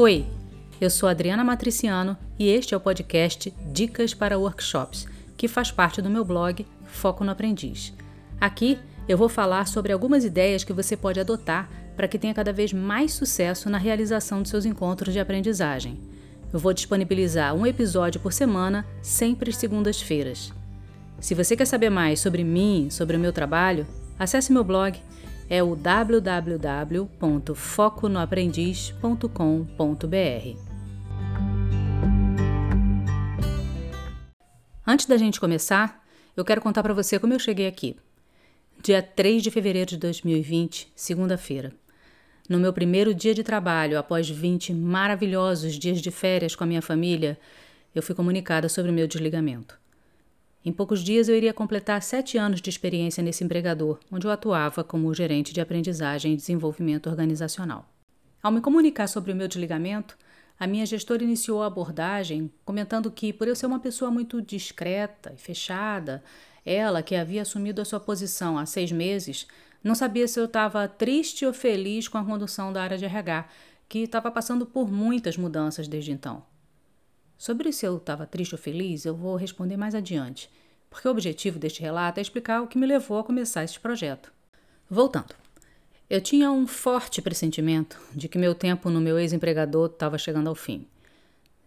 Oi, eu sou Adriana Matriciano e este é o podcast Dicas para Workshops, que faz parte do meu blog Foco no Aprendiz. Aqui eu vou falar sobre algumas ideias que você pode adotar para que tenha cada vez mais sucesso na realização de seus encontros de aprendizagem. Eu vou disponibilizar um episódio por semana, sempre às segundas-feiras. Se você quer saber mais sobre mim, sobre o meu trabalho, acesse meu blog é o www.foconoaprendiz.com.br. Antes da gente começar, eu quero contar para você como eu cheguei aqui. Dia 3 de fevereiro de 2020, segunda-feira. No meu primeiro dia de trabalho, após 20 maravilhosos dias de férias com a minha família, eu fui comunicada sobre o meu desligamento. Em poucos dias eu iria completar sete anos de experiência nesse empregador, onde eu atuava como gerente de aprendizagem e desenvolvimento organizacional. Ao me comunicar sobre o meu desligamento, a minha gestora iniciou a abordagem comentando que, por eu ser uma pessoa muito discreta e fechada, ela, que havia assumido a sua posição há seis meses, não sabia se eu estava triste ou feliz com a condução da área de RH, que estava passando por muitas mudanças desde então. Sobre se eu estava triste ou feliz, eu vou responder mais adiante, porque o objetivo deste relato é explicar o que me levou a começar esse projeto. Voltando. Eu tinha um forte pressentimento de que meu tempo no meu ex-empregador estava chegando ao fim.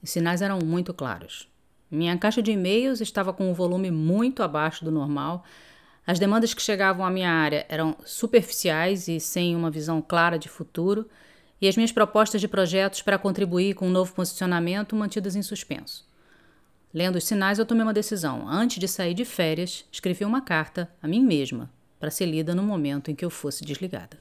Os sinais eram muito claros. Minha caixa de e-mails estava com um volume muito abaixo do normal. As demandas que chegavam à minha área eram superficiais e sem uma visão clara de futuro e as minhas propostas de projetos para contribuir com um novo posicionamento mantidas em suspenso. Lendo os sinais, eu tomei uma decisão. Antes de sair de férias, escrevi uma carta a mim mesma para ser lida no momento em que eu fosse desligada.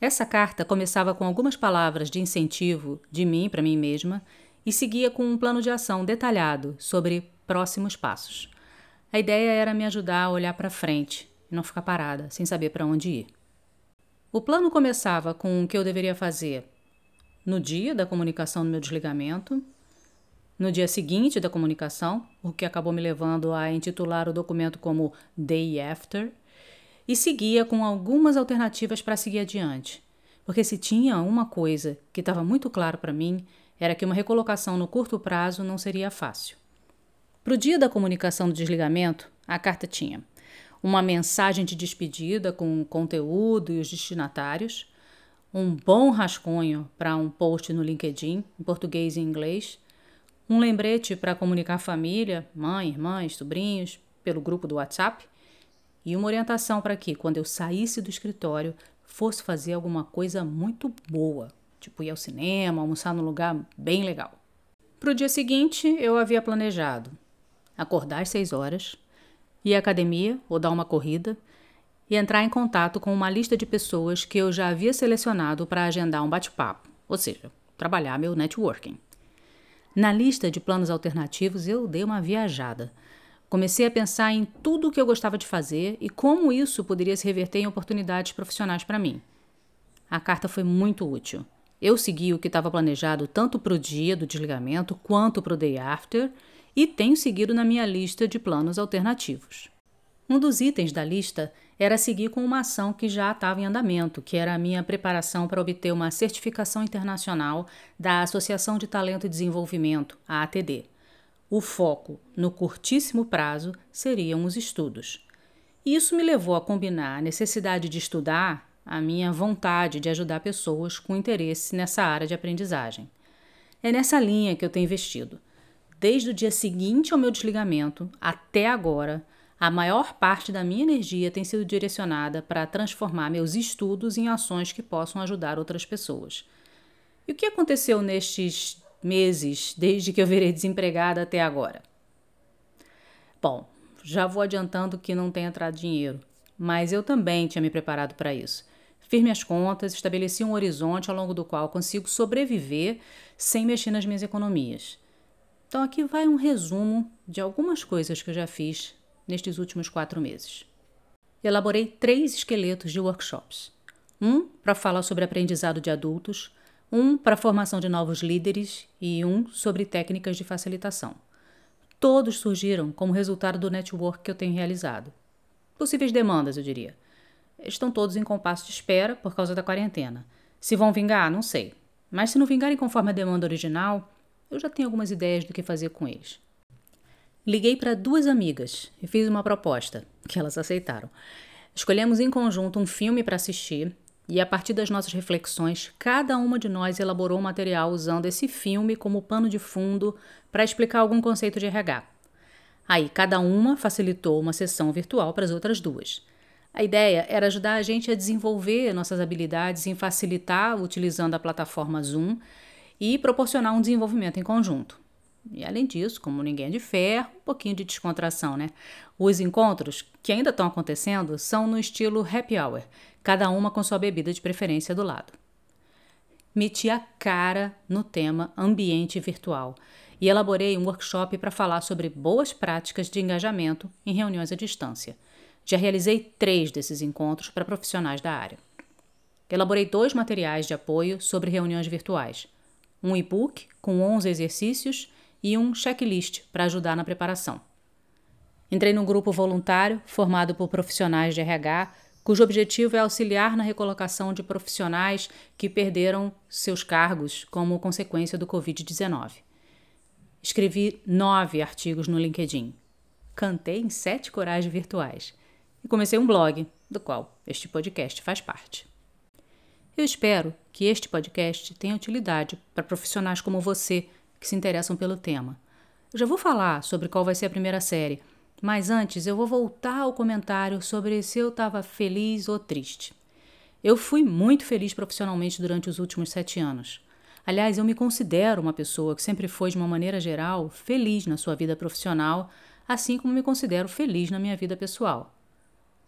Essa carta começava com algumas palavras de incentivo de mim para mim mesma e seguia com um plano de ação detalhado sobre próximos passos. A ideia era me ajudar a olhar para frente e não ficar parada, sem saber para onde ir. O plano começava com o que eu deveria fazer no dia da comunicação do meu desligamento, no dia seguinte da comunicação, o que acabou me levando a intitular o documento como Day After, e seguia com algumas alternativas para seguir adiante. Porque se tinha uma coisa que estava muito claro para mim, era que uma recolocação no curto prazo não seria fácil. Para o dia da comunicação do desligamento, a carta tinha uma mensagem de despedida com o conteúdo e os destinatários, um bom rascunho para um post no LinkedIn, em português e inglês, um lembrete para comunicar família, mãe, irmãs, sobrinhos, pelo grupo do WhatsApp, e uma orientação para que, quando eu saísse do escritório, fosse fazer alguma coisa muito boa, tipo ir ao cinema, almoçar num lugar bem legal. Para o dia seguinte, eu havia planejado acordar às seis horas, ir à academia ou dar uma corrida e entrar em contato com uma lista de pessoas que eu já havia selecionado para agendar um bate-papo, ou seja, trabalhar meu networking. Na lista de planos alternativos, eu dei uma viajada. Comecei a pensar em tudo o que eu gostava de fazer e como isso poderia se reverter em oportunidades profissionais para mim. A carta foi muito útil. Eu segui o que estava planejado tanto para o dia do desligamento quanto para o day after e tenho seguido na minha lista de planos alternativos. Um dos itens da lista era seguir com uma ação que já estava em andamento, que era a minha preparação para obter uma certificação internacional da Associação de Talento e Desenvolvimento, a ATD. O foco, no curtíssimo prazo, seriam os estudos. Isso me levou a combinar a necessidade de estudar a minha vontade de ajudar pessoas com interesse nessa área de aprendizagem. É nessa linha que eu tenho investido desde o dia seguinte ao meu desligamento até agora, a maior parte da minha energia tem sido direcionada para transformar meus estudos em ações que possam ajudar outras pessoas. E o que aconteceu nestes meses, desde que eu virei desempregada até agora? Bom, já vou adiantando que não tem entrado dinheiro, mas eu também tinha me preparado para isso. Fiz minhas contas, estabeleci um horizonte ao longo do qual consigo sobreviver sem mexer nas minhas economias. Então, aqui vai um resumo de algumas coisas que eu já fiz nestes últimos quatro meses. Elaborei três esqueletos de workshops: um para falar sobre aprendizado de adultos, um para formação de novos líderes e um sobre técnicas de facilitação. Todos surgiram como resultado do network que eu tenho realizado. Possíveis demandas, eu diria. Estão todos em compasso de espera por causa da quarentena. Se vão vingar, não sei. mas se não vingarem conforme a demanda original, eu já tenho algumas ideias do que fazer com eles. Liguei para duas amigas e fiz uma proposta, que elas aceitaram. Escolhemos em conjunto um filme para assistir e, a partir das nossas reflexões, cada uma de nós elaborou um material usando esse filme como pano de fundo para explicar algum conceito de RH. Aí, cada uma facilitou uma sessão virtual para as outras duas. A ideia era ajudar a gente a desenvolver nossas habilidades em facilitar utilizando a plataforma Zoom e proporcionar um desenvolvimento em conjunto. E além disso, como ninguém é de ferro, um pouquinho de descontração, né? Os encontros, que ainda estão acontecendo, são no estilo happy hour, cada uma com sua bebida de preferência do lado. Meti a cara no tema ambiente virtual e elaborei um workshop para falar sobre boas práticas de engajamento em reuniões à distância. Já realizei três desses encontros para profissionais da área. Elaborei dois materiais de apoio sobre reuniões virtuais: um e-book com 11 exercícios e um checklist para ajudar na preparação. Entrei num grupo voluntário formado por profissionais de RH, cujo objetivo é auxiliar na recolocação de profissionais que perderam seus cargos como consequência do Covid-19. Escrevi nove artigos no LinkedIn. Cantei em sete corais virtuais. E comecei um blog, do qual este podcast faz parte. Eu espero que este podcast tenha utilidade para profissionais como você que se interessam pelo tema. Eu já vou falar sobre qual vai ser a primeira série, mas antes eu vou voltar ao comentário sobre se eu estava feliz ou triste. Eu fui muito feliz profissionalmente durante os últimos sete anos. Aliás, eu me considero uma pessoa que sempre foi, de uma maneira geral, feliz na sua vida profissional, assim como me considero feliz na minha vida pessoal.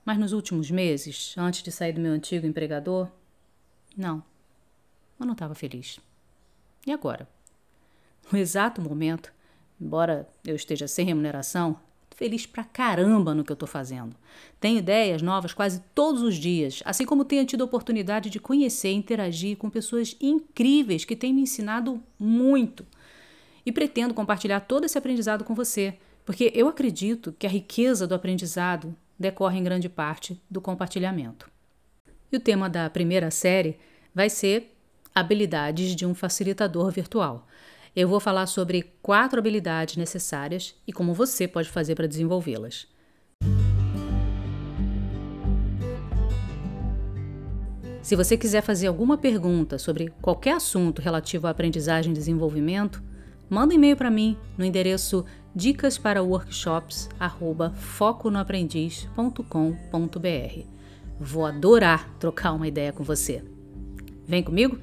Mas nos últimos meses, antes de sair do meu antigo empregador, não, eu não estava feliz. E agora? No exato momento, embora eu esteja sem remuneração, feliz pra caramba no que eu estou fazendo. Tenho ideias novas quase todos os dias, assim como tenho tido a oportunidade de conhecer e interagir com pessoas incríveis que têm me ensinado muito. E pretendo compartilhar todo esse aprendizado com você, porque eu acredito que a riqueza do aprendizado decorre em grande parte do compartilhamento. O tema da primeira série vai ser habilidades de um facilitador virtual. Eu vou falar sobre quatro habilidades necessárias e como você pode fazer para desenvolvê-las. Se você quiser fazer alguma pergunta sobre qualquer assunto relativo à aprendizagem e desenvolvimento, manda um e-mail para mim no endereço dicas para workshops@foconoaprendiz.com.br. Vou adorar trocar uma ideia com você. Vem comigo?